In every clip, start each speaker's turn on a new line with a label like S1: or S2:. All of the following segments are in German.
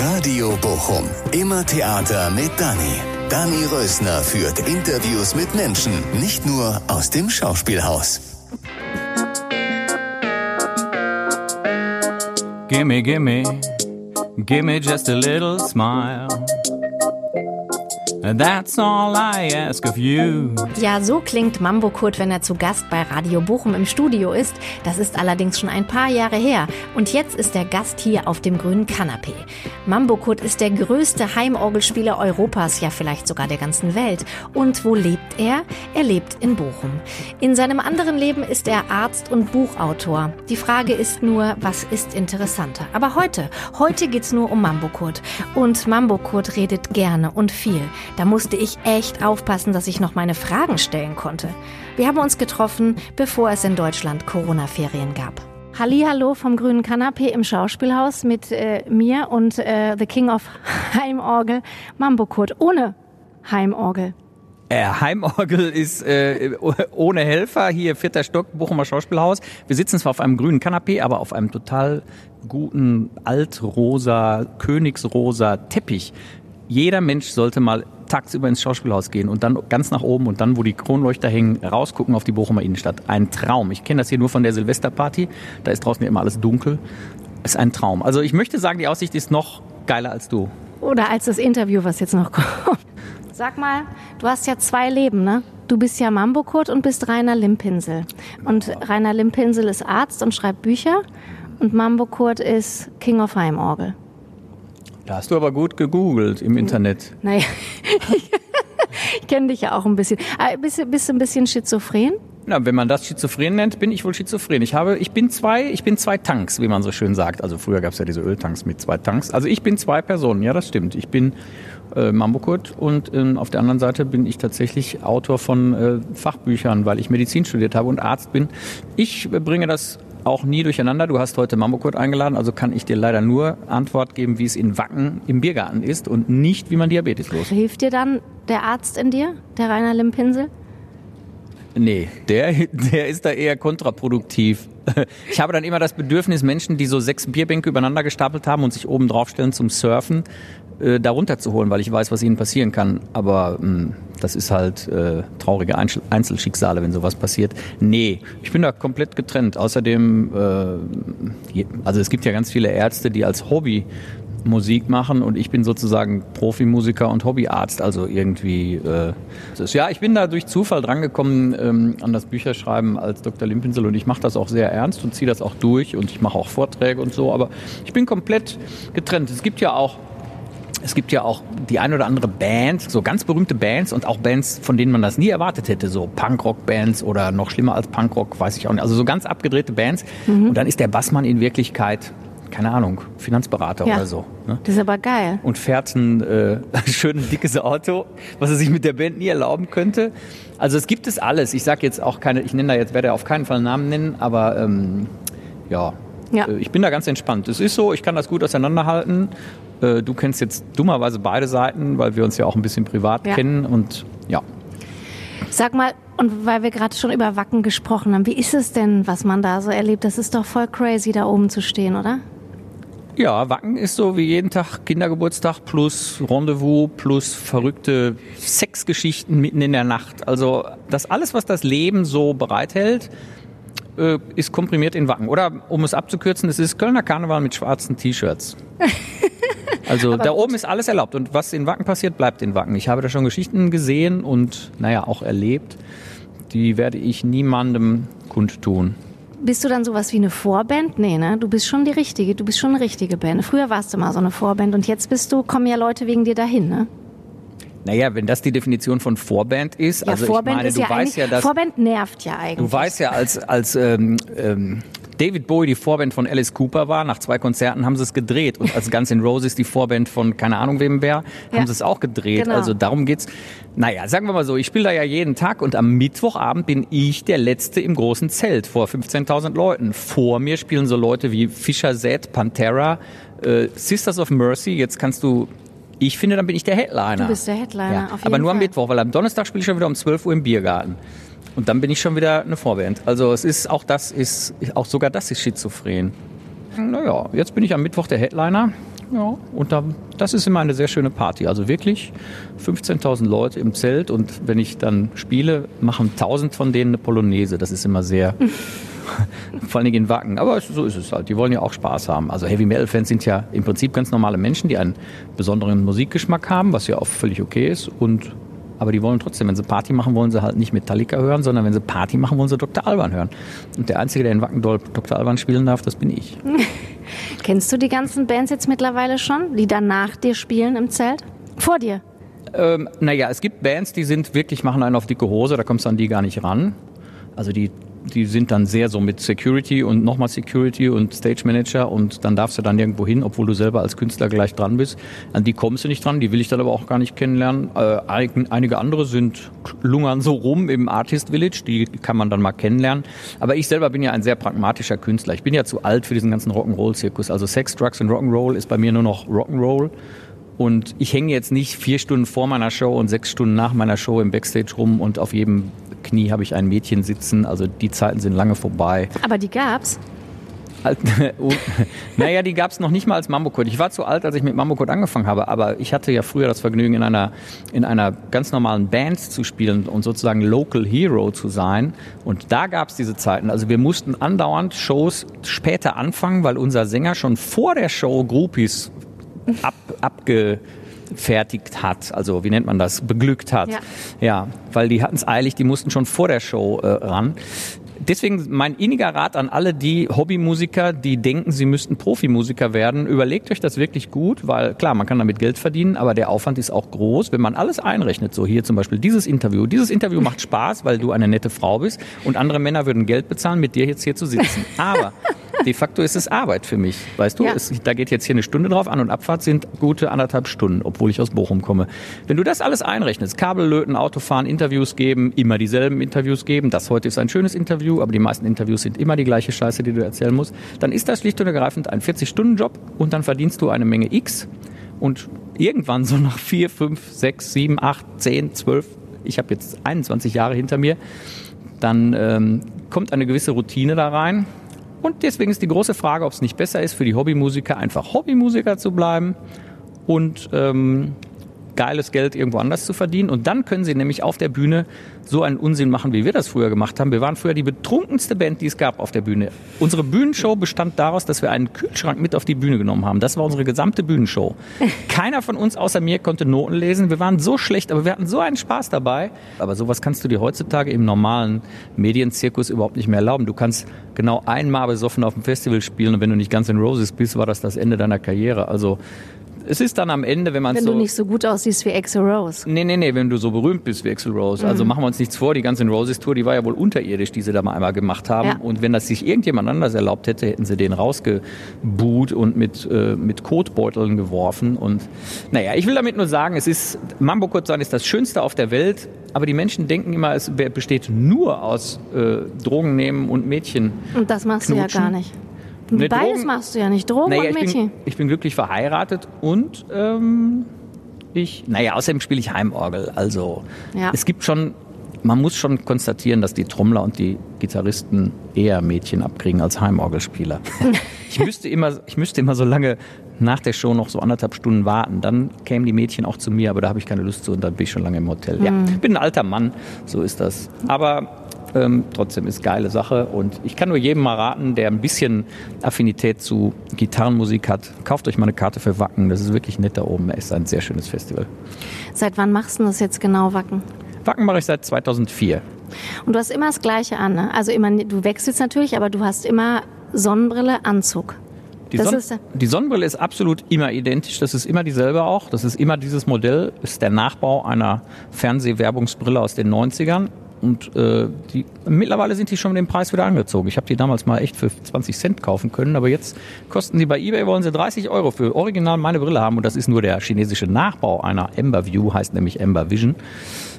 S1: Radio Bochum. Immer Theater mit Dani. Dani Rösner führt Interviews mit Menschen, nicht nur aus dem Schauspielhaus.
S2: Gimme, gimme, gimme just a little smile. That's all I ask of you.
S3: Ja, so klingt Mambo Kurt, wenn er zu Gast bei Radio Bochum im Studio ist. Das ist allerdings schon ein paar Jahre her. Und jetzt ist er Gast hier auf dem grünen Kanapee. Mambo Kurt ist der größte Heimorgelspieler Europas, ja vielleicht sogar der ganzen Welt. Und wo lebt er? Er lebt in Bochum. In seinem anderen Leben ist er Arzt und Buchautor. Die Frage ist nur, was ist interessanter? Aber heute, heute geht's nur um Mambo Kurt. Und Mambo Kurt redet gerne und viel. Da musste ich echt aufpassen, dass ich noch meine Fragen stellen konnte. Wir haben uns getroffen, bevor es in Deutschland Corona-Ferien gab. Hallo vom grünen Kanapee im Schauspielhaus mit äh, mir und äh, The King of Heimorgel, Mambo Kurt, ohne Heimorgel.
S2: Äh, Heimorgel ist äh, ohne Helfer, hier vierter Stock, Bochumer Schauspielhaus. Wir sitzen zwar auf einem grünen Kanapee, aber auf einem total guten altrosa, königsrosa Teppich. Jeder Mensch sollte mal tagsüber ins Schauspielhaus gehen und dann ganz nach oben und dann, wo die Kronleuchter hängen, rausgucken auf die Bochumer Innenstadt. Ein Traum. Ich kenne das hier nur von der Silvesterparty. Da ist draußen ja immer alles dunkel. Ist ein Traum. Also ich möchte sagen, die Aussicht ist noch geiler als du.
S3: Oder als das Interview, was jetzt noch kommt. Sag mal, du hast ja zwei Leben, ne? Du bist ja Mambokurt und bist Rainer Limpinsel. Und Rainer Limpinsel ist Arzt und schreibt Bücher. Und Mambokurt ist King of Heimorgel.
S2: Da hast du aber gut gegoogelt im Internet.
S3: Naja, ich kenne dich ja auch ein bisschen. Ah, bist, du- bist du ein bisschen schizophren?
S2: Na, wenn man das schizophren nennt, bin ich wohl schizophren. Ich habe, ich bin zwei, ich bin zwei Tanks, wie man so schön sagt. Also früher gab es ja diese Öltanks mit zwei Tanks. Also ich bin zwei Personen, ja, das stimmt. Ich bin äh, Mambokurt und ähm, auf der anderen Seite bin ich tatsächlich Autor von äh, Fachbüchern, weil ich Medizin studiert habe und Arzt bin. Ich äh, bringe das auch nie durcheinander. Du hast heute Mambokurt eingeladen, also kann ich dir leider nur Antwort geben, wie es in Wacken im Biergarten ist und nicht, wie man Diabetes los.
S3: Hilft dir dann der Arzt in dir, der Rainer Limpinsel?
S2: Nee, der, der ist da eher kontraproduktiv. Ich habe dann immer das Bedürfnis, Menschen, die so sechs Bierbänke übereinander gestapelt haben und sich oben draufstellen zum Surfen, äh, da runterzuholen, weil ich weiß, was ihnen passieren kann. Aber mh, das ist halt äh, traurige Einzel Einzelschicksale, wenn sowas passiert. Nee, ich bin da komplett getrennt. Außerdem, äh, also es gibt ja ganz viele Ärzte, die als Hobby Musik machen und ich bin sozusagen Profimusiker und Hobbyarzt, also irgendwie. Äh, ist, ja, ich bin da durch Zufall drangekommen ähm, an das Bücherschreiben als Dr. Limpinsel und ich mache das auch sehr ernst und ziehe das auch durch und ich mache auch Vorträge und so, aber ich bin komplett getrennt. Es gibt ja auch es gibt ja auch die ein oder andere Band, so ganz berühmte Bands und auch Bands, von denen man das nie erwartet hätte, so Punkrock-Bands oder noch schlimmer als Punkrock, weiß ich auch nicht. Also so ganz abgedrehte Bands. Und dann ist der Bassmann in Wirklichkeit, keine Ahnung, Finanzberater
S3: Ja.
S2: oder so. Ne?
S3: Das ist aber geil.
S2: Und fährt ein äh, schönes dickes Auto, was er sich mit der Band nie erlauben könnte. Also es gibt es alles. Ich sage jetzt auch keine, ich nenne da jetzt, werde auf keinen Fall einen Namen nennen, aber ähm, ja,
S3: Ja.
S2: Äh, ich bin da ganz entspannt. Es ist so, ich kann das gut auseinanderhalten. Äh, Du kennst jetzt dummerweise beide Seiten, weil wir uns ja auch ein bisschen privat
S3: Ja.
S2: kennen und ja.
S3: Sag mal, und weil wir gerade schon über Wacken gesprochen haben, wie ist es denn, was man da so erlebt? Das ist doch voll crazy, da oben zu stehen, oder?
S2: Ja, Wacken ist so wie jeden Tag Kindergeburtstag plus Rendezvous plus verrückte Sexgeschichten mitten in der Nacht. Also das alles, was das Leben so bereithält, äh, ist komprimiert in Wacken. Oder um es abzukürzen, es ist Kölner Karneval mit schwarzen T-Shirts. Also da oben ist alles erlaubt und was in Wacken passiert, bleibt in Wacken. Ich habe da schon Geschichten gesehen und naja auch erlebt. Die werde ich niemandem kundtun.
S3: Bist du dann sowas wie eine Vorband? Nee, ne? Du bist schon die richtige, du bist schon eine richtige Band. Früher warst du mal so eine Vorband und jetzt bist du, kommen ja Leute wegen dir dahin, ne?
S2: Naja, wenn das die Definition von Vorband ist,
S3: Ja,
S2: also
S3: Vorband
S2: ich meine,
S3: ist
S2: du
S3: ja
S2: weißt ja, dass
S3: Vorband nervt ja eigentlich.
S2: Du weißt ja, als, als ähm, ähm, David Bowie die Vorband von Alice Cooper war, nach zwei Konzerten haben sie es gedreht. Und als Guns N' Roses die Vorband von keine Ahnung wem wer,
S3: Ja.
S2: haben sie es auch gedreht.
S3: Genau.
S2: Also darum geht's. Naja, sagen wir mal so, ich spiele da ja jeden Tag und am Mittwochabend bin ich der Letzte im großen Zelt vor 15.000 Leuten. Vor mir spielen so Leute wie Fischer Z, Pantera, äh, Sisters of Mercy. Jetzt kannst du, ich finde, dann bin ich der Headliner.
S3: Du bist der Headliner,
S2: Ja,
S3: auf jeden
S2: aber nur am
S3: Fall.
S2: Mittwoch, weil am Donnerstag spiele ich schon wieder um 12 Uhr im Biergarten. Und dann bin ich schon wieder eine Vorband. Also es ist auch das ist auch sogar das ist schizophren. Naja, jetzt bin ich am Mittwoch der Headliner Ja, und da, das ist immer eine sehr schöne Party. Also wirklich 15.000 Leute im Zelt und wenn ich dann spiele, machen 1.000 von denen eine Polonaise. Das ist immer sehr, vor Dingen in Wacken. Aber so ist es halt. Die wollen ja auch Spaß haben. Also Heavy Metal Fans sind ja im Prinzip ganz normale Menschen, die einen besonderen Musikgeschmack haben, was ja auch völlig okay ist. Und aber die wollen trotzdem, wenn sie Party machen, wollen sie halt nicht Metallica hören, sondern wenn sie Party machen, wollen sie Dr. Alban hören. Und der Einzige, der in Wackendorf Dr. Alban spielen darf, das bin ich.
S3: Kennst du die ganzen Bands jetzt mittlerweile schon, die dann nach dir spielen im Zelt? Vor dir?
S2: Ähm, naja, es gibt Bands, die sind wirklich, machen einen auf dicke Hose, da kommst du an die gar nicht ran. Also die die sind dann sehr so mit Security und nochmal Security und Stage Manager und dann darfst du dann irgendwo hin, obwohl du selber als Künstler gleich dran bist. An die kommst du nicht dran, die will ich dann aber auch gar nicht kennenlernen. Äh, einige andere sind lungern so rum im Artist Village, die kann man dann mal kennenlernen. Aber ich selber bin ja ein sehr pragmatischer Künstler. Ich bin ja zu alt für diesen ganzen Rock'n'Roll-Zirkus. Also Sex, Drugs und Rock'n'Roll ist bei mir nur noch Rock'n'Roll. Und ich hänge jetzt nicht vier Stunden vor meiner Show und sechs Stunden nach meiner Show im Backstage rum und auf jedem Knie habe ich ein Mädchen sitzen. Also die Zeiten sind lange vorbei.
S3: Aber die gab's?
S2: Oh, naja, die gab es noch nicht mal als Mambokurt. Ich war zu alt, als ich mit Mambokurt angefangen habe, aber ich hatte ja früher das Vergnügen, in einer, in einer ganz normalen Band zu spielen und sozusagen Local Hero zu sein. Und da gab es diese Zeiten. Also wir mussten andauernd Shows später anfangen, weil unser Sänger schon vor der Show Groupies ab, abge fertigt hat, also wie nennt man das, beglückt hat. Ja, ja weil die hatten es eilig, die mussten schon vor der Show äh, ran deswegen mein inniger Rat an alle die Hobbymusiker, die denken, sie müssten Profimusiker werden, überlegt euch das wirklich gut, weil klar, man kann damit Geld verdienen, aber der Aufwand ist auch groß, wenn man alles einrechnet. So hier zum Beispiel dieses Interview. Dieses Interview macht Spaß, weil du eine nette Frau bist und andere Männer würden Geld bezahlen, mit dir jetzt hier zu sitzen. Aber de facto ist es Arbeit für mich. Weißt du, ja. es, da geht jetzt hier eine Stunde drauf. An- und Abfahrt sind gute anderthalb Stunden, obwohl ich aus Bochum komme. Wenn du das alles einrechnest, Kabel löten, Autofahren, Interviews geben, immer dieselben Interviews geben, das heute ist ein schönes Interview, aber die meisten Interviews sind immer die gleiche Scheiße, die du erzählen musst, dann ist das schlicht und ergreifend ein 40-Stunden-Job und dann verdienst du eine Menge X und irgendwann so nach vier, fünf, sechs, sieben, acht, zehn, zwölf, ich habe jetzt 21 Jahre hinter mir, dann ähm, kommt eine gewisse Routine da rein und deswegen ist die große Frage, ob es nicht besser ist für die Hobbymusiker, einfach Hobbymusiker zu bleiben und ähm, geiles Geld irgendwo anders zu verdienen. Und dann können sie nämlich auf der Bühne so einen Unsinn machen, wie wir das früher gemacht haben. Wir waren früher die betrunkenste Band, die es gab auf der Bühne. Unsere Bühnenshow bestand daraus, dass wir einen Kühlschrank mit auf die Bühne genommen haben. Das war unsere gesamte Bühnenshow. Keiner von uns außer mir konnte Noten lesen. Wir waren so schlecht, aber wir hatten so einen Spaß dabei. Aber sowas kannst du dir heutzutage im normalen Medienzirkus überhaupt nicht mehr erlauben. Du kannst genau einmal besoffen auf dem Festival spielen und wenn du nicht ganz in Roses bist, war das das Ende deiner Karriere. Also es ist dann am Ende, wenn man
S3: Wenn
S2: so...
S3: du nicht so gut aussiehst wie Axel Rose.
S2: Nee, nee, nee, wenn du so berühmt bist wie Axel Rose. Also mhm. Also machen wir uns nichts vor, die ganze Roses Tour, die war ja wohl unterirdisch, die sie da mal einmal gemacht haben. Ja. Und wenn das sich irgendjemand anders erlaubt hätte, hätten sie den rausgebuht und mit, äh, mit Kotbeuteln geworfen. Und naja, ich will damit nur sagen, es ist, Mambo Kurzan ist das Schönste auf der Welt, aber die Menschen denken immer, es besteht nur aus äh, Drogen nehmen und Mädchen.
S3: Und das machst knutschen. du ja gar nicht.
S2: Ne,
S3: Beides Drogen, machst du ja nicht, Drogen naja, und Mädchen.
S2: Ich bin, ich bin glücklich verheiratet und ähm, ich, naja, außerdem spiele ich Heimorgel. Also ja. es gibt schon, man muss schon konstatieren, dass die Trommler und die Gitarristen eher Mädchen abkriegen als Heimorgelspieler. ich, müsste immer, ich müsste immer so lange nach der Show noch so anderthalb Stunden warten. Dann kämen die Mädchen auch zu mir, aber da habe ich keine Lust zu und dann bin ich schon lange im Hotel. Mhm. Ja, ich bin ein alter Mann, so ist das. Aber ähm, trotzdem ist geile Sache und ich kann nur jedem mal raten, der ein bisschen Affinität zu Gitarrenmusik hat, kauft euch mal eine Karte für Wacken. Das ist wirklich nett da oben. Es ist ein sehr schönes Festival.
S3: Seit wann machst du das jetzt genau, Wacken?
S2: Wacken mache ich seit 2004.
S3: Und du hast immer das Gleiche an, ne? Also immer, du wechselst natürlich, aber du hast immer Sonnenbrille, Anzug.
S2: Die, Son die, Sonnenbrille ist absolut immer identisch. Das ist immer dieselbe auch. Das ist immer dieses Modell. Das ist der Nachbau einer Fernsehwerbungsbrille aus den 90ern. Und äh, die, mittlerweile sind die schon mit dem Preis wieder angezogen. Ich habe die damals mal echt für 20 Cent kaufen können, aber jetzt kosten sie bei eBay, wollen sie 30 Euro für original meine Brille haben. Und das ist nur der chinesische Nachbau einer Ember View, heißt nämlich Ember Vision.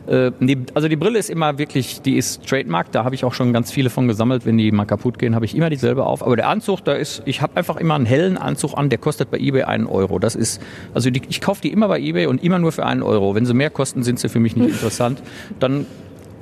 S2: Äh, die, also die Brille ist immer wirklich, die ist Trademark, da habe ich auch schon ganz viele von gesammelt. Wenn die mal kaputt gehen, habe ich immer dieselbe auf. Aber der Anzug, da ist, ich habe einfach immer einen hellen Anzug an, der kostet bei eBay einen Euro. Das ist, also die, ich kaufe die immer bei eBay und immer nur für einen Euro. Wenn sie mehr kosten, sind sie für mich nicht interessant. Dann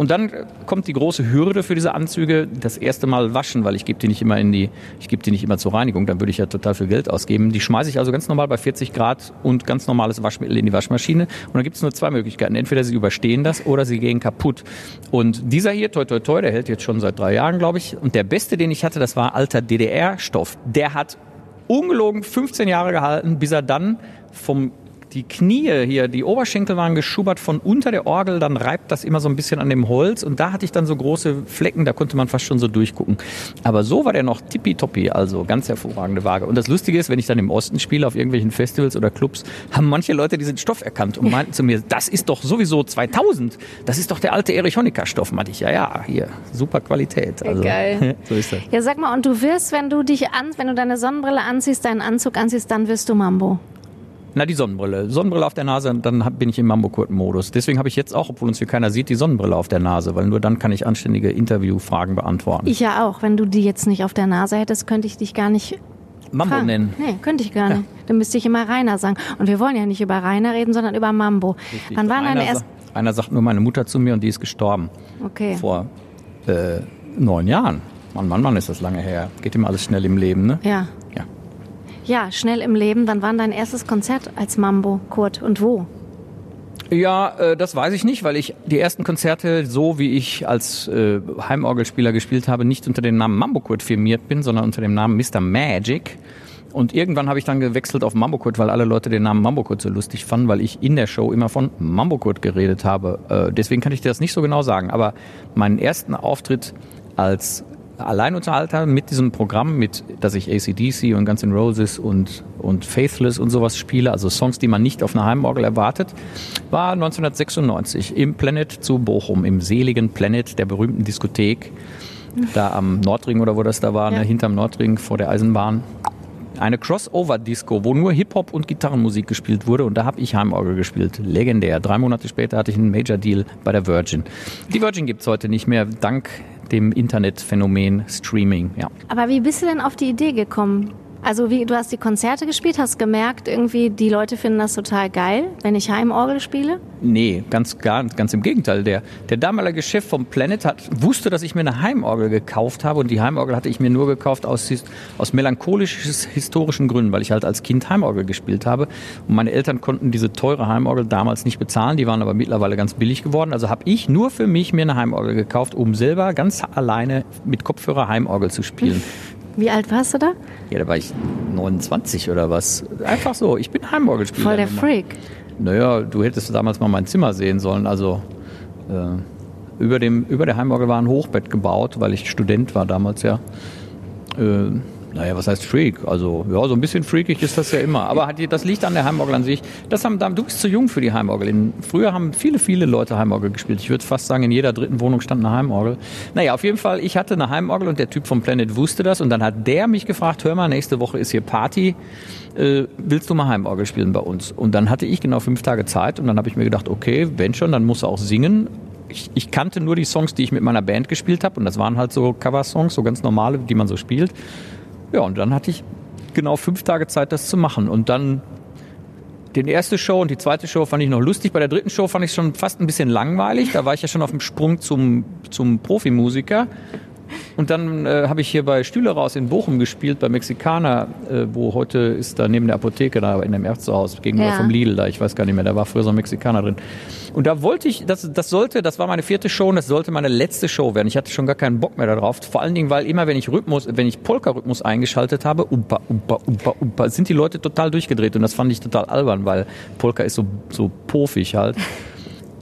S2: Und dann kommt die große Hürde für diese Anzüge, das erste Mal waschen, weil ich gebe die nicht immer in die, ich gebe die nicht immer zur Reinigung, dann würde ich ja total viel Geld ausgeben. Die schmeiße ich also ganz normal bei 40 Grad und ganz normales Waschmittel in die Waschmaschine. Und dann gibt es nur zwei Möglichkeiten. Entweder sie überstehen das oder sie gehen kaputt. Und dieser hier, toi toi toi, der hält jetzt schon seit drei Jahren, glaube ich. Und der beste, den ich hatte, das war alter DDR-Stoff. Der hat ungelogen 15 Jahre gehalten, bis er dann vom die Knie hier, die Oberschenkel waren geschubbert von unter der Orgel, dann reibt das immer so ein bisschen an dem Holz und da hatte ich dann so große Flecken, da konnte man fast schon so durchgucken. Aber so war der noch tippitoppi, also ganz hervorragende Waage. Und das Lustige ist, wenn ich dann im Osten spiele, auf irgendwelchen Festivals oder Clubs, haben manche Leute diesen Stoff erkannt und meinten zu mir, das ist doch sowieso 2000, das ist doch der alte Erich Honecker Stoff. Meinte ich, ja, ja, hier, super Qualität.
S3: Also, Geil. so ist das. Ja, sag mal, und du wirst, wenn du dich an, wenn du deine Sonnenbrille anziehst, deinen Anzug anziehst, dann wirst du Mambo.
S2: Na, die Sonnenbrille. Sonnenbrille auf der Nase, dann bin ich im Mambo-Kurt-Modus. Deswegen habe ich jetzt auch, obwohl uns hier keiner sieht, die Sonnenbrille auf der Nase, weil nur dann kann ich anständige Interviewfragen beantworten.
S3: Ich ja auch. Wenn du die jetzt nicht auf der Nase hättest, könnte ich dich gar nicht
S2: Mambo fragen. nennen.
S3: Nee, könnte ich gar nicht. Ja. Dann müsste ich immer Rainer sagen. Und wir wollen ja nicht über Rainer reden, sondern über Mambo.
S2: Richtig. Wann war deine erste... Einer sagt nur meine Mutter zu mir und die ist gestorben.
S3: Okay.
S2: Vor äh, neun Jahren. Mann, Mann, Mann, ist das lange her. Geht immer alles schnell im Leben, ne?
S3: Ja. Ja. Schnell im Leben. Wann war dein erstes Konzert als Mambo, Kurt, und wo?
S2: Ja, äh, das weiß ich nicht, weil ich die ersten Konzerte, so wie ich als äh, Heimorgelspieler gespielt habe, nicht unter dem Namen Mambo Kurt firmiert bin, sondern unter dem Namen Mr. Magic. Und irgendwann habe ich dann gewechselt auf Mambo Kurt, weil alle Leute den Namen Mambo Kurt so lustig fanden, weil ich in der Show immer von Mambo Kurt geredet habe. Äh, deswegen kann ich dir das nicht so genau sagen. Aber meinen ersten Auftritt als Alleinunterhalter mit diesem Programm, mit, dass ich ACDC und Guns N' Roses und, und Faithless und sowas spiele, also Songs, die man nicht auf einer Heimorgel erwartet, war 1996 im Planet zu Bochum, im seligen Planet der berühmten Diskothek, da am Nordring oder wo das da war, ne, ja. ne, hinterm Nordring vor der Eisenbahn. Eine Crossover-Disco, wo nur Hip-Hop und Gitarrenmusik gespielt wurde und da habe ich Heimorgel gespielt. Legendär. Drei Monate später hatte ich einen Major-Deal bei der Virgin. Die Virgin gibt es heute nicht mehr, dank dem Internetphänomen Streaming. Ja.
S3: Aber wie bist du denn auf die Idee gekommen, also wie du hast die Konzerte gespielt, hast gemerkt, irgendwie die Leute finden das total geil, wenn ich Heimorgel spiele?
S2: Nee, ganz gar, ganz im Gegenteil. Der, der damalige Chef vom Planet hat, wusste, dass ich mir eine Heimorgel gekauft habe und die Heimorgel hatte ich mir nur gekauft aus, aus melancholischen historischen Gründen, weil ich halt als Kind Heimorgel gespielt habe und meine Eltern konnten diese teure Heimorgel damals nicht bezahlen, die waren aber mittlerweile ganz billig geworden. Also habe ich nur für mich mir eine Heimorgel gekauft, um selber ganz alleine mit Kopfhörer Heimorgel zu spielen.
S3: Wie alt warst du da?
S2: Ja, da war ich 29 oder was. Einfach so. Ich bin Heimorgelspieler.
S3: Voll der Freak.
S2: Naja, du hättest damals mal mein Zimmer sehen sollen. Also äh, über, dem, über der Heimorgel war ein Hochbett gebaut, weil ich Student war damals ja. Äh, naja, was heißt Freak? Also, ja, so ein bisschen freakig ist das ja immer. Aber hat, das liegt an der Heimorgel an sich. Das haben, du bist zu jung für die Heimorgel. In, früher haben viele, viele Leute Heimorgel gespielt. Ich würde fast sagen, in jeder dritten Wohnung stand eine Heimorgel. Naja, auf jeden Fall, ich hatte eine Heimorgel und der Typ vom Planet wusste das. Und dann hat der mich gefragt, hör mal, nächste Woche ist hier Party. Äh, willst du mal Heimorgel spielen bei uns? Und dann hatte ich genau fünf Tage Zeit und dann habe ich mir gedacht, okay, wenn schon, dann muss er auch singen. Ich, ich, kannte nur die Songs, die ich mit meiner Band gespielt habe und das waren halt so Cover-Songs, so ganz normale, die man so spielt. Ja, und dann hatte ich genau fünf Tage Zeit, das zu machen. Und dann den erste Show und die zweite Show fand ich noch lustig. Bei der dritten Show fand ich es schon fast ein bisschen langweilig. Da war ich ja schon auf dem Sprung zum, zum Profimusiker. Und dann äh, habe ich hier bei Stühle raus in Bochum gespielt, bei Mexikaner, äh, wo heute ist da neben der Apotheke, da in dem Ärztehaus, gegenüber ja. vom Lidl da, ich weiß gar nicht mehr, da war früher so ein Mexikaner drin. Und da wollte ich, das, das sollte, das war meine vierte Show und das sollte meine letzte Show werden. Ich hatte schon gar keinen Bock mehr darauf. Vor allen Dingen, weil immer, wenn ich Rhythmus, wenn ich Polka-Rhythmus eingeschaltet habe, umpa, umpa, umpa, umpa, sind die Leute total durchgedreht und das fand ich total albern, weil Polka ist so, so pofig halt.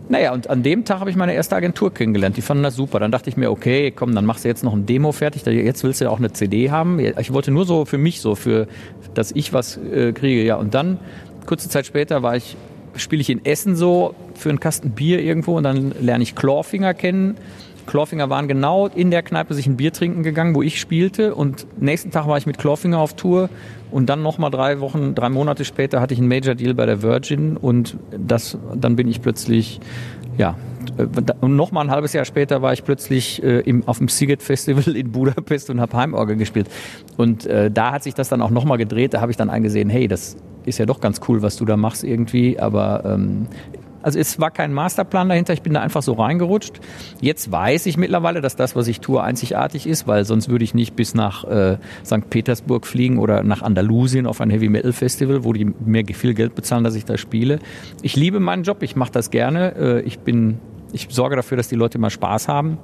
S2: Naja, und an dem Tag habe ich meine erste Agentur kennengelernt. Die fanden das super. Dann dachte ich mir, okay, komm, dann machst du jetzt noch ein Demo fertig. Jetzt willst du ja auch eine CD haben. Ich wollte nur so für mich, so für, dass ich was äh, kriege. Ja, und dann, kurze Zeit später, war ich, spiele ich in Essen so für einen Kasten Bier irgendwo und dann lerne ich Clawfinger kennen. Clawfinger waren genau in der Kneipe sich ein Bier trinken gegangen, wo ich spielte. Und nächsten Tag war ich mit Clawfinger auf Tour und dann nochmal drei Wochen, drei Monate später hatte ich einen Major Deal bei der Virgin und das, dann bin ich plötzlich, ja, und nochmal ein halbes Jahr später war ich plötzlich äh, im, auf dem Siget Festival in Budapest und habe Heimorgel gespielt. Und äh, da hat sich das dann auch nochmal gedreht. Da habe ich dann eingesehen, hey, das ist ja doch ganz cool, was du da machst irgendwie. Aber ähm, Also es war kein Masterplan dahinter, ich bin da einfach so reingerutscht. Jetzt weiß ich mittlerweile, dass das, was ich tue, einzigartig ist, weil sonst würde ich nicht bis nach äh, St. Petersburg fliegen oder nach Andalusien auf ein Heavy Metal Festival, wo die mir viel Geld bezahlen, dass ich da spiele. Ich liebe meinen Job, ich mache das gerne. Äh, ich bin, ich sorge dafür, dass die Leute mal Spaß haben.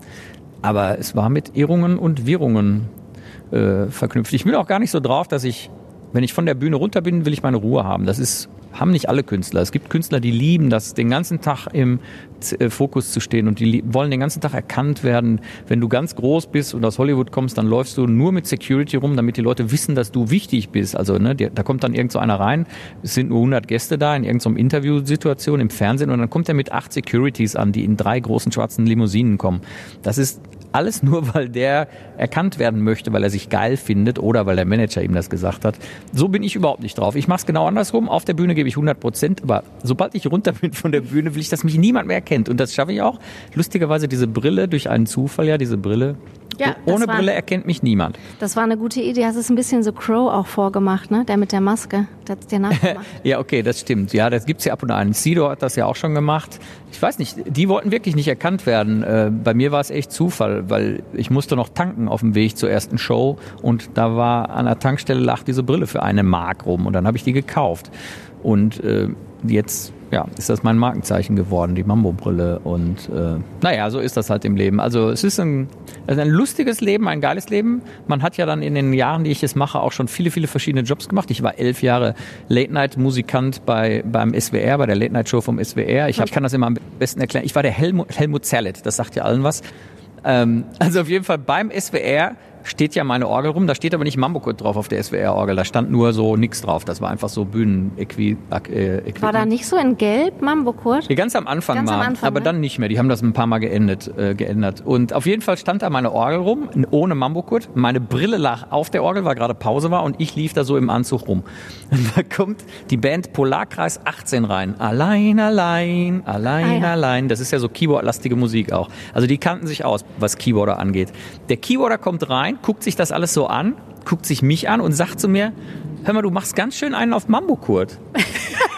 S2: Aber es war mit Irrungen und Wirrungen äh, verknüpft. Ich will auch gar nicht so drauf, dass ich, wenn ich von der Bühne runter bin, will ich meine Ruhe haben. Das ist haben nicht alle Künstler. Es gibt Künstler, die lieben das, den ganzen Tag im äh, Fokus zu stehen und die wollen den ganzen Tag erkannt werden. Wenn du ganz groß bist und aus Hollywood kommst, dann läufst du nur mit Security rum, damit die Leute wissen, dass du wichtig bist. Also ne, da kommt dann irgend so einer rein, es sind nur 100 Gäste da in irgendeiner Interviewsituation im Fernsehen und dann kommt er mit acht Securities an, die in drei großen schwarzen Limousinen kommen. Das ist alles nur, weil der erkannt werden möchte, weil er sich geil findet oder weil der Manager ihm das gesagt hat. So bin ich überhaupt nicht drauf. Ich mache es genau andersrum. Auf der Bühne gebe ich 100 Prozent, aber sobald ich runter bin von der Bühne, will ich, dass mich niemand mehr erkennt. Und das schaffe ich auch. Lustigerweise diese Brille, durch einen Zufall ja, diese Brille, ja, Ohne war, Brille erkennt mich niemand.
S3: Das war eine gute Idee. Hast es ein bisschen so Crow auch vorgemacht, ne? Der mit der Maske. Der dir nachgemacht.
S2: ja, okay, das stimmt. Ja, das gibt's ja ab und an. Sido hat das ja auch schon gemacht. Ich weiß nicht, die wollten wirklich nicht erkannt werden. Äh, bei mir war es echt Zufall, weil ich musste noch tanken auf dem Weg zur ersten Show und da war an der Tankstelle lag diese Brille für eine Mark rum und dann habe ich die gekauft. Und äh, jetzt ja, ist das mein Markenzeichen geworden, die Mambo-Brille. Und äh, naja, so ist das halt im Leben. Also es ist ein, also ein lustiges Leben, ein geiles Leben. Man hat ja dann in den Jahren, die ich es mache, auch schon viele, viele verschiedene Jobs gemacht. Ich war elf Jahre Late-Night-Musikant bei, beim SWR, bei der Late-Night-Show vom SWR. Ich, hab, ich kann das immer am besten erklären. Ich war der Helmut, Helmut Zerlett, das sagt ja allen was. Ähm, also auf jeden Fall beim SWR steht ja meine Orgel rum. Da steht aber nicht Mambokut drauf auf der SWR-Orgel. Da stand nur so nichts drauf. Das war einfach so Bühnen-Equipment.
S3: Äh, war da nicht so in Gelb Mambokurt?
S2: Ja, ganz am Anfang ganz mal, am Anfang, aber ne? dann nicht mehr. Die haben das ein paar Mal geendet, äh, geändert. Und auf jeden Fall stand da meine Orgel rum, ohne Mambokurt. Meine Brille lag auf der Orgel, weil gerade Pause war und ich lief da so im Anzug rum. Und da kommt die Band Polarkreis 18 rein. Allein, allein, allein, ah, ja. allein. Das ist ja so Keyboard-lastige Musik auch. Also die kannten sich aus, was Keyboarder angeht. Der Keyboarder kommt rein, guckt sich das alles so an, guckt sich mich an und sagt zu mir, hör mal, du machst ganz schön einen auf Mambo, Kurt.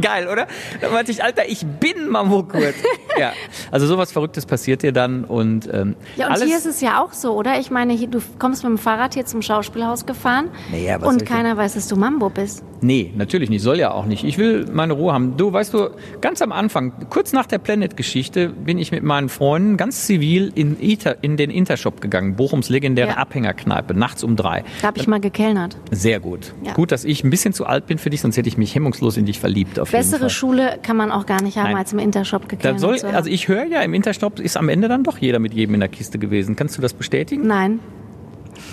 S2: Geil, oder? Da meinte ich, Alter, ich bin Mamokurt. ja, also sowas Verrücktes passiert dir dann und ähm,
S3: Ja, und
S2: alles
S3: hier ist es ja auch so, oder? Ich meine, hier, du kommst mit dem Fahrrad hier zum Schauspielhaus gefahren naja, und keiner weiß, dass du Mambo bist.
S2: Nee, natürlich nicht, soll ja auch nicht. Ich will meine Ruhe haben. Du, weißt du, ganz am Anfang, kurz nach der Planet-Geschichte, bin ich mit meinen Freunden ganz zivil in, Ita, in den Intershop gegangen, Bochums legendäre ja. Abhängerkneipe, nachts um drei.
S3: Da habe ich mal gekellnert.
S2: Sehr gut. Ja. Gut, dass ich ein bisschen zu alt bin für dich, sonst hätte ich mich hemmungslos in dich verliebt.
S3: Auf Bessere Schule kann man auch gar nicht haben, Nein. als im Intershop gekellnert
S2: soll, Also ich höre ja, im Intershop ist am Ende dann doch jeder mit jedem in der Kiste gewesen. Kannst du das bestätigen?
S3: Nein.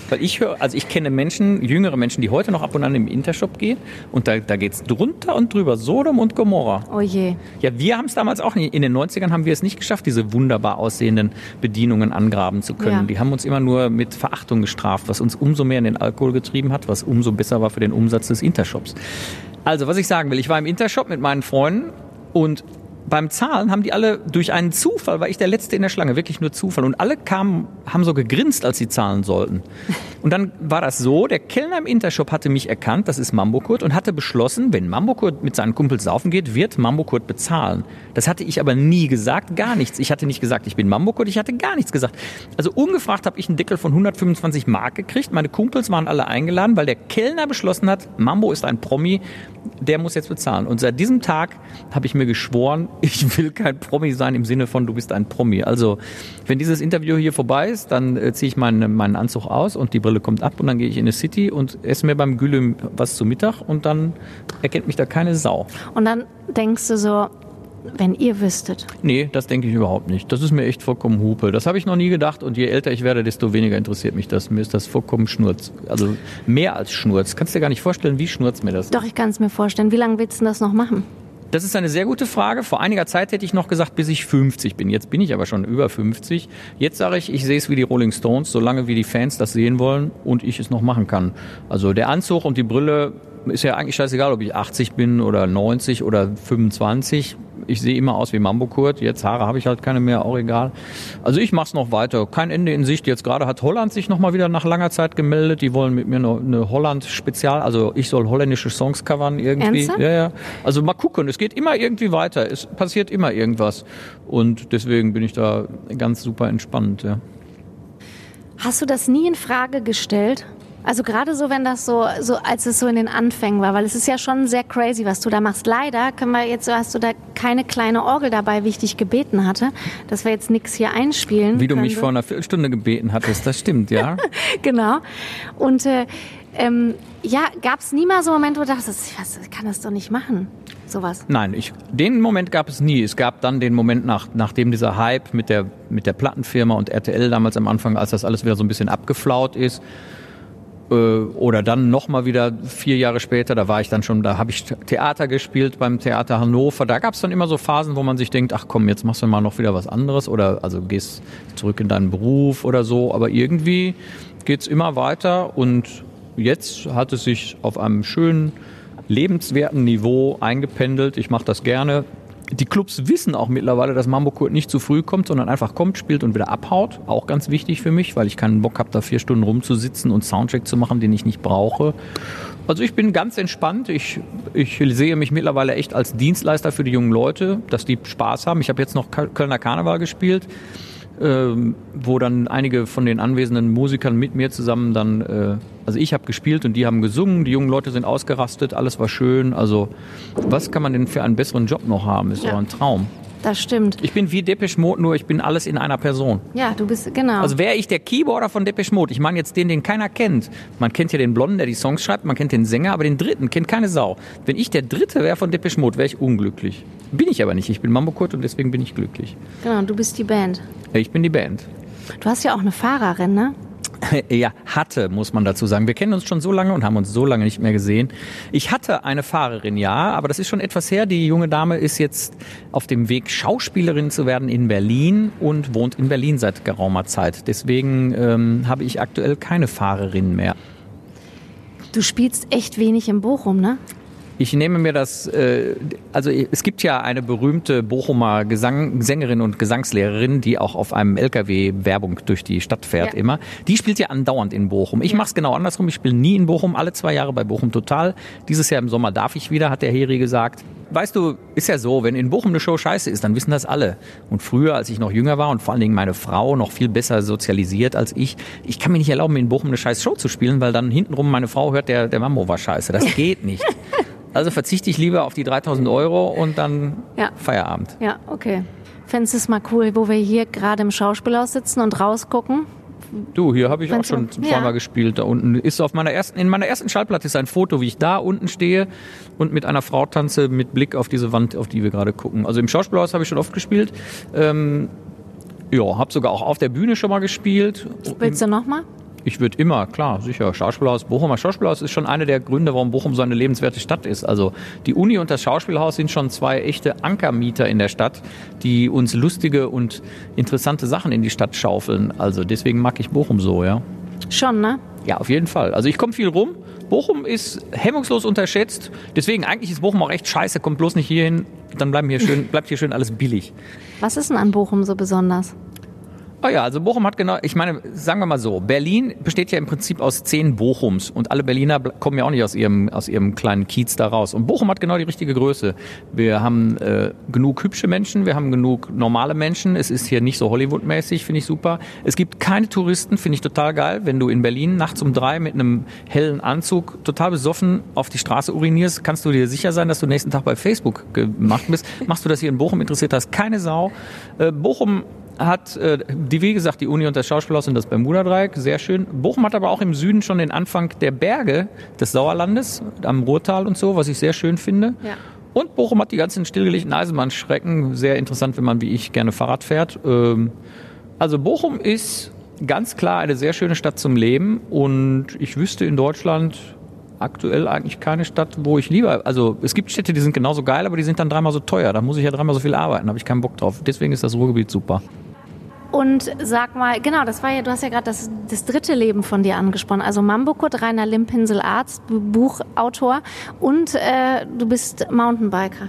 S2: Weil ich höre, also ich kenne Menschen, jüngere Menschen, die heute noch ab und an im Intershop gehen und da, da geht es drunter und drüber, Sodom und Gomorra.
S3: Oh je.
S2: Ja, wir haben es damals auch nicht, in den 90ern haben wir es nicht geschafft, diese wunderbar aussehenden Bedienungen angraben zu können. Ja. Die haben uns immer nur mit Verachtung gestraft, was uns umso mehr in den Alkohol getrieben hat, was umso besser war für den Umsatz des Intershops. Also, was ich sagen will, ich war im Intershop mit meinen Freunden und beim Zahlen haben die alle durch einen Zufall, war ich der Letzte in der Schlange, wirklich nur Zufall. Und alle kamen, haben so gegrinst, als sie zahlen sollten. Und dann war das so, der Kellner im Intershop hatte mich erkannt, das ist Mambokurt, und hatte beschlossen, wenn Mambokurt mit seinen Kumpels saufen geht, wird Mambokurt bezahlen. Das hatte ich aber nie gesagt, gar nichts. Ich hatte nicht gesagt, ich bin Mambokurt, ich hatte gar nichts gesagt. Also ungefragt habe ich einen Deckel von 125 Mark gekriegt. Meine Kumpels waren alle eingeladen, weil der Kellner beschlossen hat, Mambo ist ein Promi, der muss jetzt bezahlen. Und seit diesem Tag habe ich mir geschworen, ich will kein Promi sein im Sinne von, du bist ein Promi. Also, wenn dieses Interview hier vorbei ist, dann äh, ziehe ich meinen, meinen Anzug aus und die Brille kommt ab und dann gehe ich in eine City und esse mir beim Gülüm was zu Mittag und dann erkennt mich da keine Sau.
S3: Und dann denkst du so, wenn ihr wüsstet.
S2: Nee, das denke ich überhaupt nicht. Das ist mir echt vollkommen Hupe. Das habe ich noch nie gedacht und je älter ich werde, desto weniger interessiert mich das. Mir ist das vollkommen Schnurz. Also mehr als Schnurz. Kannst du dir gar nicht vorstellen, wie Schnurz mir das
S3: Doch, ich kann es mir vorstellen. Wie lange willst du das noch machen?
S2: Das ist eine sehr gute Frage. Vor einiger Zeit hätte ich noch gesagt, bis ich 50 bin. Jetzt bin ich aber schon über 50. Jetzt sage ich, ich sehe es wie die Rolling Stones, solange wie die Fans das sehen wollen und ich es noch machen kann. Also der Anzug und die Brille ist ja eigentlich scheißegal, ob ich 80 bin oder 90 oder 25 ich sehe immer aus wie Mambo Kurt. Jetzt Haare habe ich halt keine mehr, auch egal. Also ich mache es noch weiter. Kein Ende in Sicht. Jetzt gerade hat Holland sich noch mal wieder nach langer Zeit gemeldet. Die wollen mit mir eine, eine Holland-Spezial, also ich soll holländische Songs covern irgendwie.
S3: Ernsthaft?
S2: Ja, ja. Also mal gucken. Es geht immer irgendwie weiter. Es passiert immer irgendwas. Und deswegen bin ich da ganz super entspannt. Ja.
S3: Hast du das nie in Frage gestellt? Also gerade so, wenn das so, so, als es so in den Anfängen war, weil es ist ja schon sehr crazy, was du da machst. Leider können wir jetzt, hast du da keine kleine Orgel dabei, wie ich dich gebeten hatte, dass wir jetzt nichts hier einspielen.
S2: Wie du mich
S3: können.
S2: vor einer Viertelstunde gebeten hattest, das stimmt, ja.
S3: Genau. Und äh, ähm, ja, gab es nie mal so einen Moment, wo du dachtest, ich, kann das doch nicht machen, sowas.
S2: Nein, ich, den Moment gab es nie. Es gab dann den Moment, nach, nachdem dieser Hype mit der, mit der Plattenfirma und RTL damals am Anfang, als das alles wieder so ein bisschen abgeflaut ist, oder dann nochmal wieder vier Jahre später, da war ich dann schon, da habe ich Theater gespielt beim Theater Hannover. Da gab es dann immer so Phasen, wo man sich denkt, ach komm, jetzt machst du mal noch wieder was anderes oder also gehst zurück in deinen Beruf oder so. Aber irgendwie geht's immer weiter und jetzt hat es sich auf einem schönen, lebenswerten Niveau eingependelt. Ich mache das gerne. Die Clubs wissen auch mittlerweile, dass Mambo Kurt nicht zu früh kommt, sondern einfach kommt, spielt und wieder abhaut. Auch ganz wichtig für mich, weil ich keinen Bock habe, da vier Stunden rumzusitzen und Soundcheck zu machen, den ich nicht brauche. Also ich bin ganz entspannt. Ich, ich sehe mich mittlerweile echt als Dienstleister für die jungen Leute, dass die Spaß haben. Ich habe jetzt noch Kölner Karneval gespielt ähm, wo dann einige von den anwesenden Musikern mit mir zusammen dann, äh, also ich habe gespielt und die haben gesungen, die jungen Leute sind ausgerastet, alles war schön. Also was kann man denn für einen besseren Job noch haben? Ist
S3: Ja.
S2: doch ein Traum.
S3: Das stimmt.
S2: Ich bin wie Depeche Mode, nur ich bin alles in einer Person.
S3: Ja, du bist, genau.
S2: Also wäre ich der Keyboarder von Depeche Mode, ich meine jetzt den, den keiner kennt. Man kennt ja den Blonden, der die Songs schreibt, man kennt den Sänger, aber den Dritten kennt keine Sau. Wenn ich der Dritte wäre von Depeche Mode, wäre ich unglücklich. Bin ich aber nicht. Ich bin Mambo Kurt und deswegen bin ich glücklich.
S3: genau, du bist die Band.
S2: Ich bin die Band.
S3: Du hast ja auch eine Fahrerin, ne?
S2: Ja, hatte, muss man dazu sagen. Wir kennen uns schon so lange und haben uns so lange nicht mehr gesehen. Ich hatte eine Fahrerin, ja, aber das ist schon etwas her. Die junge Dame ist jetzt auf dem Weg, Schauspielerin zu werden in Berlin und wohnt in Berlin seit geraumer Zeit. Deswegen ähm, habe ich aktuell keine Fahrerin mehr.
S3: Du spielst echt wenig in Bochum, ne?
S2: Ich nehme mir das, äh, also es gibt ja eine berühmte Bochumer Gesang, Sängerin und Gesangslehrerin, die auch auf einem LKW Werbung durch die Stadt fährt
S3: Ja.
S2: immer. Die spielt ja andauernd in Bochum. Ich mache es genau andersrum. Ich spiele nie in Bochum, alle zwei Jahre bei Bochum Total. Dieses Jahr im Sommer darf ich wieder, hat der Heri gesagt. Weißt du, ist ja so, wenn in Bochum eine Show scheiße ist, dann wissen das alle. Und früher, als ich noch jünger war und vor allen Dingen meine Frau noch viel besser sozialisiert als ich, ich kann mir nicht erlauben, in Bochum eine scheiß Show zu spielen, weil dann hintenrum meine Frau hört, der, der Mambo war scheiße. Das geht nicht. Also verzichte ich lieber auf die 3000 Euro und dann
S3: Ja.
S2: Feierabend.
S3: Ja, okay. Fändest du es mal cool, wo wir hier gerade im Schauspielhaus sitzen und rausgucken?
S2: Du, hier habe ich auch
S3: Findest
S2: schon
S3: du?
S2: zweimal
S3: Ja.
S2: gespielt. Da unten ist auf meiner ersten, in meiner ersten Schallplatte ist ein Foto, wie ich da unten stehe und mit einer Frau tanze mit Blick auf diese Wand, auf die wir gerade gucken. Also im Schauspielhaus habe ich schon oft gespielt. Ähm, ja, habe sogar auch auf der Bühne schon mal gespielt.
S3: Willst du noch mal?
S2: Ich würde immer, klar, sicher. Schauspielhaus, Bochumer Schauspielhaus ist schon einer der Gründe, warum Bochum so eine lebenswerte Stadt ist. Also die Uni und das Schauspielhaus sind schon zwei echte Ankermieter in der Stadt, die uns lustige und interessante Sachen in die Stadt schaufeln. Also deswegen mag ich Bochum so, ja.
S3: Schon, ne?
S2: Ja, auf jeden Fall. Also ich komme viel rum. Bochum ist hemmungslos unterschätzt. Deswegen eigentlich ist Bochum auch echt scheiße. Kommt bloß nicht hierhin. Dann bleiben hier schön, bleibt hier schön alles billig.
S3: Was ist denn an Bochum so besonders?
S2: Oh ja, also Bochum hat genau, ich meine, sagen wir mal so, Berlin besteht ja im Prinzip aus zehn Bochums und alle Berliner kommen ja auch nicht aus ihrem, aus ihrem kleinen Kiez da raus. Und Bochum hat genau die richtige Größe. Wir haben äh, genug hübsche Menschen, wir haben genug normale Menschen. Es ist hier nicht so Hollywood-mäßig, finde ich super. Es gibt keine Touristen, finde ich total geil. Wenn du in Berlin nachts um drei mit einem hellen Anzug total besoffen auf die Straße urinierst, kannst du dir sicher sein, dass du nächsten Tag bei Facebook gemacht bist. Machst du das hier in Bochum, interessiert das keine Sau. Äh, Bochum hat, äh, die, wie gesagt, die Uni und das Schauspielhaus und das Bermuda-Dreieck, sehr schön. Bochum hat aber auch im Süden schon den Anfang der Berge des Sauerlandes, am Ruhrtal und so, was ich sehr schön finde.
S3: Ja.
S2: Und Bochum hat die ganzen stillgelegten Eisenbahnstrecken, sehr interessant, wenn man wie ich gerne Fahrrad fährt. Ähm, also Bochum ist ganz klar eine sehr schöne Stadt zum Leben und ich wüsste in Deutschland aktuell eigentlich keine Stadt, wo ich lieber, also es gibt Städte, die sind genauso geil, aber die sind dann dreimal so teuer. Da muss ich ja dreimal so viel arbeiten, habe ich keinen Bock drauf. Deswegen ist das Ruhrgebiet super.
S3: Und sag mal, genau, das war ja, du hast ja gerade das, das dritte Leben von dir angesprochen. Also Mambokut, Rainer Limpinsel, Arzt, Buchautor und äh, du bist Mountainbiker.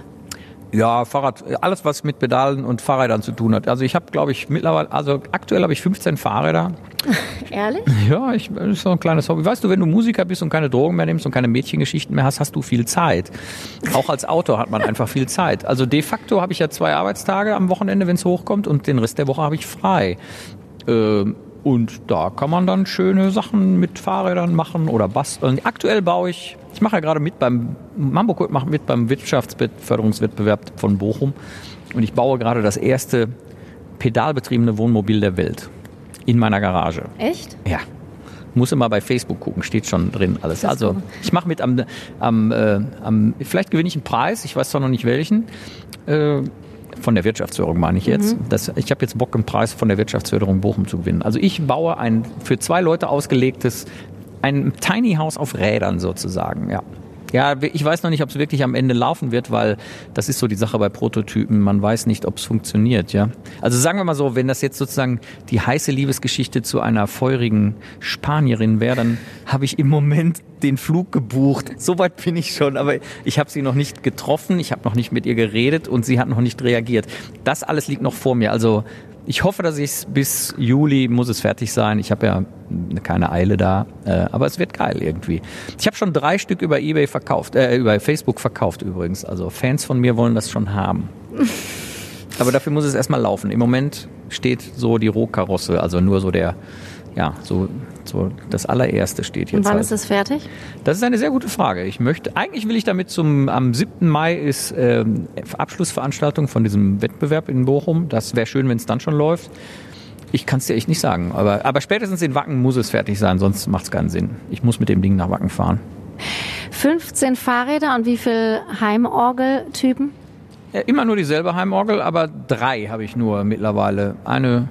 S2: Ja, Fahrrad, alles was mit Pedalen und Fahrrädern zu tun hat. Also ich habe, glaube ich, mittlerweile, also aktuell habe ich 15 Fahrräder.
S3: Ehrlich?
S2: Ja, ich, das ist so ein kleines Hobby. Weißt du, wenn du Musiker bist und keine Drogen mehr nimmst und keine Mädchengeschichten mehr hast, hast du viel Zeit. Auch als Autor hat man einfach viel Zeit. Also de facto habe ich ja zwei Arbeitstage am Wochenende, wenn es hochkommt, und den Rest der Woche habe ich frei. Ähm, und da kann man dann schöne Sachen mit Fahrrädern machen oder basteln. Aktuell baue ich, ich mache ja gerade mit beim, Code macht mit beim Wirtschaftsförderungswettbewerb von Bochum. Und ich baue gerade das erste pedalbetriebene Wohnmobil der Welt. In meiner Garage.
S3: Echt?
S2: Ja. Muss immer bei Facebook gucken, steht schon drin alles. Also ich mache mit am, am, äh, am, vielleicht gewinne ich einen Preis, ich weiß zwar noch nicht welchen. Äh, von der Wirtschaftsförderung meine ich jetzt. Das, ich habe jetzt Bock, einen Preis von der Wirtschaftsförderung Bochum zu gewinnen. Also ich baue ein für zwei Leute ausgelegtes, ein Tiny House auf Rädern sozusagen, ja. Ja, ich weiß noch nicht, ob es wirklich am Ende laufen wird, weil das ist so die Sache bei Prototypen. Man weiß nicht, ob es funktioniert, ja. Also sagen wir mal so, wenn das jetzt sozusagen die heiße Liebesgeschichte zu einer feurigen Spanierin wäre, dann habe ich im Moment den Flug gebucht. Soweit bin ich schon, aber ich habe sie noch nicht getroffen, ich habe noch nicht mit ihr geredet und sie hat noch nicht reagiert. Das alles liegt noch vor mir. Also ich hoffe, dass ich es bis Juli muss es fertig sein. Ich habe ja keine Eile da, äh, aber es wird geil irgendwie. Ich habe schon drei Stück über eBay verkauft, äh, über Facebook verkauft übrigens. Also Fans von mir wollen das schon haben. Aber dafür muss es erstmal laufen. Im Moment steht so die Rohkarosse, also nur so der, ja, so, so das allererste steht jetzt.
S3: Und wann
S2: halt.
S3: ist es fertig?
S2: Das ist eine sehr gute Frage. Ich möchte, eigentlich will ich damit zum, am 7. Mai ist ähm, Abschlussveranstaltung von diesem Wettbewerb in Bochum. Das wäre schön, wenn es dann schon läuft. Ich kann es dir echt nicht sagen. Aber, aber spätestens in Wacken muss es fertig sein, sonst macht es keinen Sinn. Ich muss mit dem Ding nach Wacken fahren.
S3: 15 Fahrräder und wie viel Heimorgeltypen?
S2: Ja, immer nur dieselbe Heimorgel, aber drei habe ich nur mittlerweile. Eine,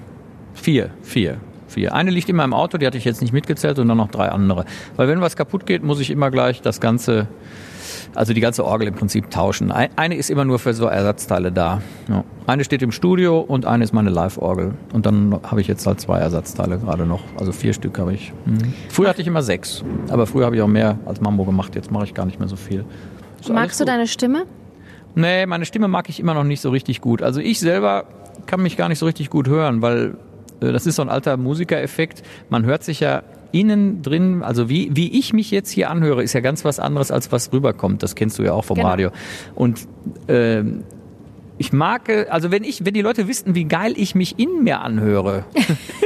S2: vier, vier, vier. Eine liegt immer im Auto, die hatte ich jetzt nicht mitgezählt und dann noch drei andere. Weil wenn was kaputt geht, muss ich immer gleich das ganze, also die ganze Orgel im Prinzip tauschen. Ein- Eine ist immer nur für so Ersatzteile da. Ja. Eine steht im Studio und eine ist meine Live-Orgel. Und dann habe ich jetzt halt zwei Ersatzteile gerade noch. Also vier Stück habe ich. Mhm. Früher hatte ich immer sechs. Aber früher habe ich auch mehr als Mambo gemacht. Jetzt mache ich gar nicht mehr so viel. Ist
S3: Magst du deine Stimme?
S2: Nee, meine Stimme mag ich immer noch nicht so richtig gut. Also ich selber kann mich gar nicht so richtig gut hören, weil das ist so ein alter Musikereffekt. Man hört sich ja innen drin, also wie, wie ich mich jetzt hier anhöre, ist ja ganz was anderes, als was rüberkommt. Das kennst du ja auch vom
S3: Genau.
S2: Radio. Und ähm, ich mag, äh, also wenn ich, wenn die Leute wüssten, wie geil ich mich in mir anhöre,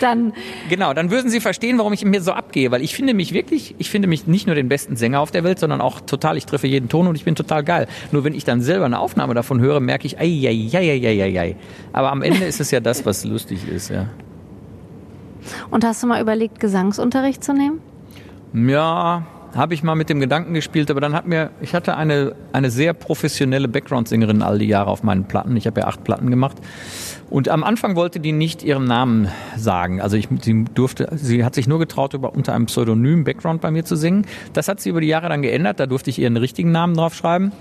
S3: Dann
S2: Genau, dann würden Sie verstehen, warum ich mir so abgehe, weil ich finde mich wirklich, ich finde mich nicht nur den besten Sänger auf der Welt, sondern auch total, ich treffe jeden Ton und ich bin total geil. Nur wenn ich dann selber eine Aufnahme davon höre, merke ich, ei, ei, ei, ei, ei, ei. Aber am Ende ist es ja das, was lustig ist, ja.
S3: und hast du mal überlegt, Gesangsunterricht zu nehmen?
S2: Ja, habe ich mal mit dem Gedanken gespielt, aber dann hat mir, ich hatte eine, eine sehr professionelle Background-Sängerin all die Jahre auf meinen Platten. Ich habe ja acht Platten gemacht. Und am Anfang wollte die nicht ihren Namen sagen. Also ich, sie durfte, sie hat sich nur getraut, über, unter einem Pseudonym Background bei mir zu singen. Das hat sie über die Jahre dann geändert. Da durfte ich ihren richtigen Namen draufschreiben.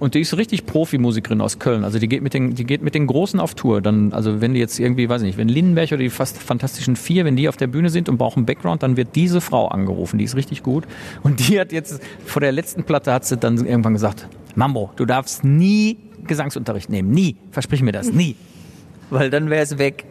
S2: Und die ist richtig Profimusikerin aus Köln. Also die geht mit den, die geht mit den Großen auf Tour. Dann, also wenn die jetzt irgendwie, weiß ich nicht, wenn Lindenberg oder die fast Fantastischen Vier, wenn die auf der Bühne sind und brauchen Background, dann wird diese Frau angerufen. Die ist richtig gut. Und die hat jetzt, vor der letzten Platte hat sie dann irgendwann gesagt, Mambo, du darfst nie Gesangsunterricht nehmen. Nie. Versprich mir das. Nie. Weil dann wäre es weg.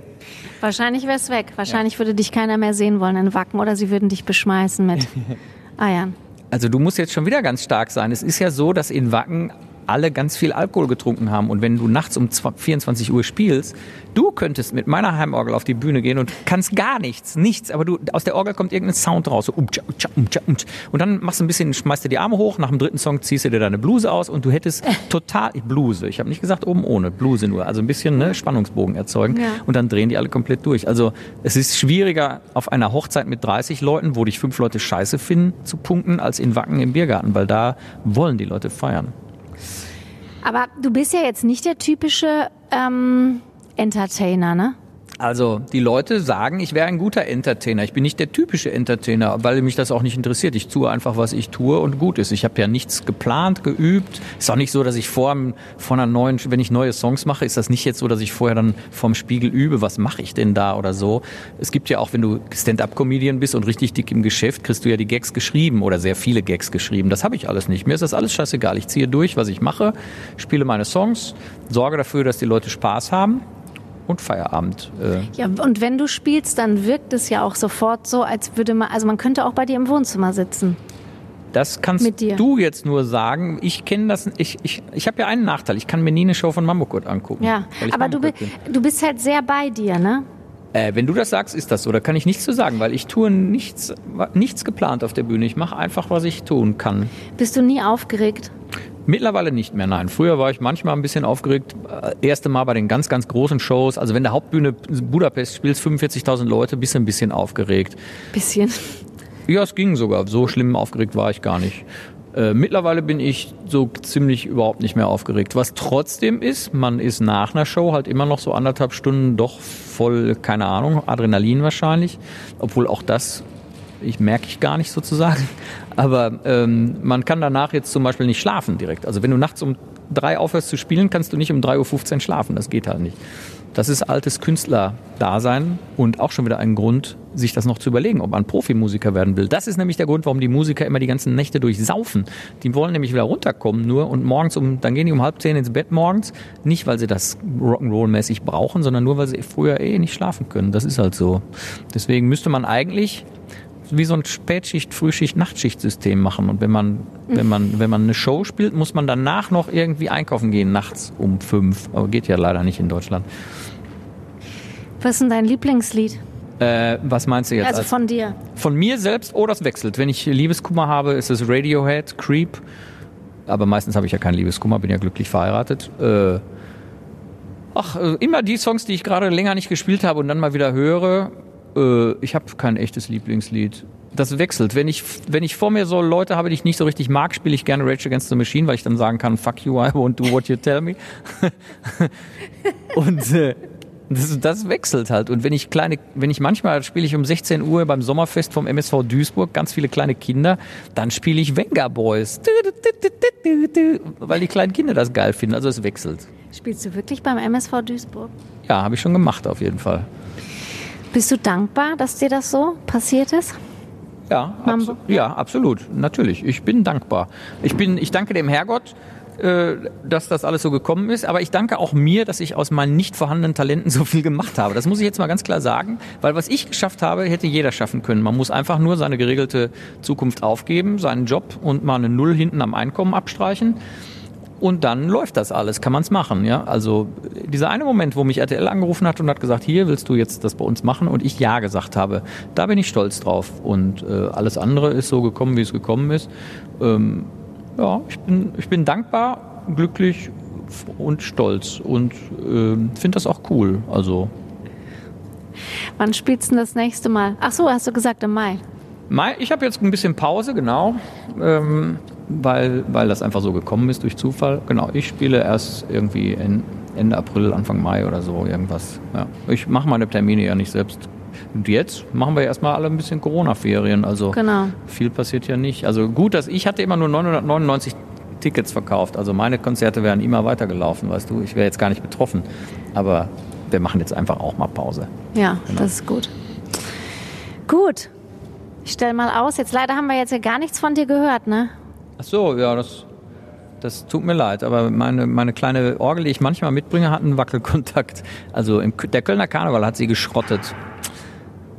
S3: Wahrscheinlich wäre es weg. Wahrscheinlich würde dich keiner mehr sehen wollen in Wacken oder sie würden dich beschmeißen mit Eiern.
S2: Also du musst jetzt schon wieder ganz stark sein. Es ist ja so, dass in Wacken alle ganz viel Alkohol getrunken haben. Und wenn du nachts um 24 Uhr spielst, du könntest mit meiner Heimorgel auf die Bühne gehen und kannst gar nichts, nichts. Aber du, aus der Orgel kommt irgendein Sound raus. So, umtscha, umtscha, umtscha, umtscha. Und dann machst du ein bisschen, schmeißt du die Arme hoch. Nach dem dritten Song ziehst du dir deine Bluse aus und du hättest total, Bluse. Ich habe nicht gesagt oben ohne, Bluse nur. Also ein bisschen ne, Spannungsbogen erzeugen.
S3: Ja.
S2: Und dann drehen die alle komplett durch. Also es ist schwieriger auf einer Hochzeit mit 30 Leuten, wo dich fünf Leute scheiße finden, zu punkten, als in Wacken im Biergarten, weil da wollen die Leute feiern.
S3: Aber du bist ja jetzt nicht der typische ähm, Entertainer, ne?
S2: Also die Leute sagen, ich wäre ein guter Entertainer. Ich bin nicht der typische Entertainer, weil mich das auch nicht interessiert. Ich tue einfach, was ich tue und gut ist. Ich habe ja nichts geplant, geübt. Ist auch nicht so, dass ich vor, vor einer neuen, wenn ich neue Songs mache, ist das nicht jetzt so, dass ich vorher dann vorm Spiegel übe, was mache ich denn da oder so. Es gibt ja auch, wenn du Stand-up-Comedian bist und richtig dick im Geschäft, kriegst du ja die Gags geschrieben oder sehr viele Gags geschrieben. Das habe ich alles nicht. Mir ist das alles scheißegal. Ich ziehe durch, was ich mache, spiele meine Songs, sorge dafür, dass die Leute Spaß haben und Feierabend.
S3: Äh. Ja, und wenn du spielst, dann wirkt es ja auch sofort so, als würde man, also man könnte auch bei dir im Wohnzimmer sitzen.
S2: Das kannst du jetzt nur sagen. Ich kenne das. Ich, ich, ich habe ja einen Nachteil. Ich kann mir nie eine Show von Mambokurt angucken.
S3: Ja, aber du, du bist halt sehr bei dir, ne?
S2: Äh, wenn du das sagst, ist das so. Da kann ich nichts zu sagen, weil ich tue nichts, nichts geplant auf der Bühne. Ich mache einfach, was ich tun kann.
S3: Bist du nie aufgeregt?
S2: Mittlerweile nicht mehr, nein. Früher war ich manchmal ein bisschen aufgeregt. Äh, erste Mal bei den ganz, ganz großen Shows. Also wenn der Hauptbühne Budapest spielt, 45.000 Leute, bist du ein bisschen aufgeregt.
S3: Bisschen?
S2: Ja, es ging sogar. So schlimm aufgeregt war ich gar nicht. Äh, mittlerweile bin ich so ziemlich überhaupt nicht mehr aufgeregt. Was trotzdem ist, man ist nach einer Show halt immer noch so anderthalb Stunden doch voll, keine Ahnung, Adrenalin wahrscheinlich. Obwohl auch das ich merke ich gar nicht sozusagen. Aber ähm, man kann danach jetzt zum Beispiel nicht schlafen direkt. Also wenn du nachts um drei aufhörst zu spielen, kannst du nicht um 3.15 Uhr schlafen. Das geht halt nicht. Das ist altes Künstler-Dasein und auch schon wieder ein Grund, sich das noch zu überlegen, ob man Profimusiker werden will. Das ist nämlich der Grund, warum die Musiker immer die ganzen Nächte durchsaufen. Die wollen nämlich wieder runterkommen nur und morgens um, dann gehen die um halb zehn ins Bett morgens. Nicht, weil sie das Rock'n'Roll-mäßig brauchen, sondern nur, weil sie früher eh nicht schlafen können. Das ist halt so. Deswegen müsste man eigentlich wie so ein Spätschicht, Frühschicht, Nachtschicht-System machen. Und wenn man, wenn man, wenn man eine Show spielt, muss man danach noch irgendwie einkaufen gehen, nachts um fünf. Aber geht ja leider nicht in Deutschland.
S3: Was ist denn dein Lieblingslied?
S2: Äh, was meinst du jetzt?
S3: Also von dir.
S2: Von mir selbst oder oh, das wechselt. Wenn ich Liebeskummer habe, ist es Radiohead, Creep. Aber meistens habe ich ja keinen Liebeskummer, bin ja glücklich verheiratet. Äh, ach, äh, immer die Songs, die ich gerade länger nicht gespielt habe und dann mal wieder höre. Äh, ich habe kein echtes Lieblingslied. Das wechselt. Wenn ich, wenn ich vor mir so Leute habe, die ich nicht so richtig mag, spiele ich gerne Rage Against the Machine, weil ich dann sagen kann, fuck you, I won't do what you tell me. und äh, das, das wechselt halt. Und wenn ich kleine, wenn ich manchmal spiele ich um 16 Uhr beim Sommerfest vom MSV Duisburg, ganz viele kleine Kinder, dann spiele ich Venga Boys. Weil die kleinen Kinder das geil finden. Also es wechselt.
S3: Spielst du wirklich beim MSV Duisburg?
S2: Ja, habe ich schon gemacht auf jeden Fall.
S3: Bist du dankbar, dass dir das so passiert ist?
S2: Ja, abso ja, absolut, natürlich. Ich bin dankbar. Ich bin, ich danke dem Herrgott, äh, dass das alles so gekommen ist. Aber ich danke auch mir, dass ich aus meinen nicht vorhandenen Talenten so viel gemacht habe. Das muss ich jetzt mal ganz klar sagen, weil was ich geschafft habe, hätte jeder schaffen können. Man muss einfach nur seine geregelte Zukunft aufgeben, seinen Job und mal eine Null hinten am Einkommen abstreichen. Und dann läuft das alles, kann man es machen. Ja? Also dieser eine Moment, wo mich RTL angerufen hat und hat gesagt, hier willst du jetzt das bei uns machen und ich ja gesagt habe, da bin ich stolz drauf. Und äh, alles andere ist so gekommen, wie es gekommen ist. Ähm, ja, ich bin, ich bin dankbar, glücklich und stolz und äh, finde das auch cool. Also.
S3: Wann spielst du das nächste Mal? Ach so, hast du gesagt im Mai.
S2: Mai, ich habe jetzt ein bisschen Pause, genau. Ähm, weil, weil das einfach so gekommen ist durch Zufall. Genau, ich spiele erst irgendwie Ende April, Anfang Mai oder so irgendwas. Ja. Ich mache meine Termine ja nicht selbst. Und jetzt machen wir erstmal alle ein bisschen Corona-Ferien. Also genau. viel passiert ja nicht. Also gut, dass ich hatte immer nur 999 Tickets verkauft. Also meine Konzerte wären immer weitergelaufen, weißt du. Ich wäre jetzt gar nicht betroffen. Aber wir machen jetzt einfach auch mal Pause.
S3: Ja, genau. das ist gut. Gut. Ich stelle mal aus. Jetzt leider haben wir jetzt ja gar nichts von dir gehört, ne?
S2: Ach so, ja, das, das tut mir leid, aber meine, meine kleine Orgel, die ich manchmal mitbringe, hat einen Wackelkontakt. Also im, der Kölner Karneval hat sie geschrottet.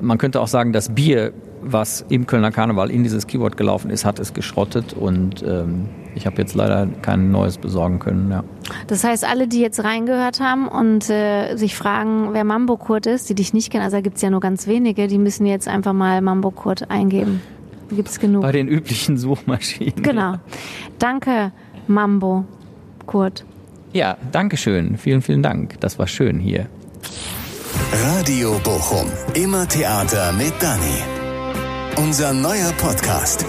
S2: Man könnte auch sagen, das Bier, was im Kölner Karneval in dieses Keyboard gelaufen ist, hat es geschrottet und ähm, ich habe jetzt leider kein neues besorgen können. Ja.
S3: Das heißt, alle, die jetzt reingehört haben und äh, sich fragen, wer Mambo Kurt ist, die dich nicht kennen, also da gibt es ja nur ganz wenige, die müssen jetzt einfach mal Mambo Kurt eingeben. Gibt es genug.
S2: Bei den üblichen Suchmaschinen.
S3: Genau. Danke, Mambo, Kurt.
S2: Ja, danke schön. Vielen, vielen Dank. Das war schön hier.
S1: Radio Bochum. Immer Theater mit Dani. Unser neuer Podcast.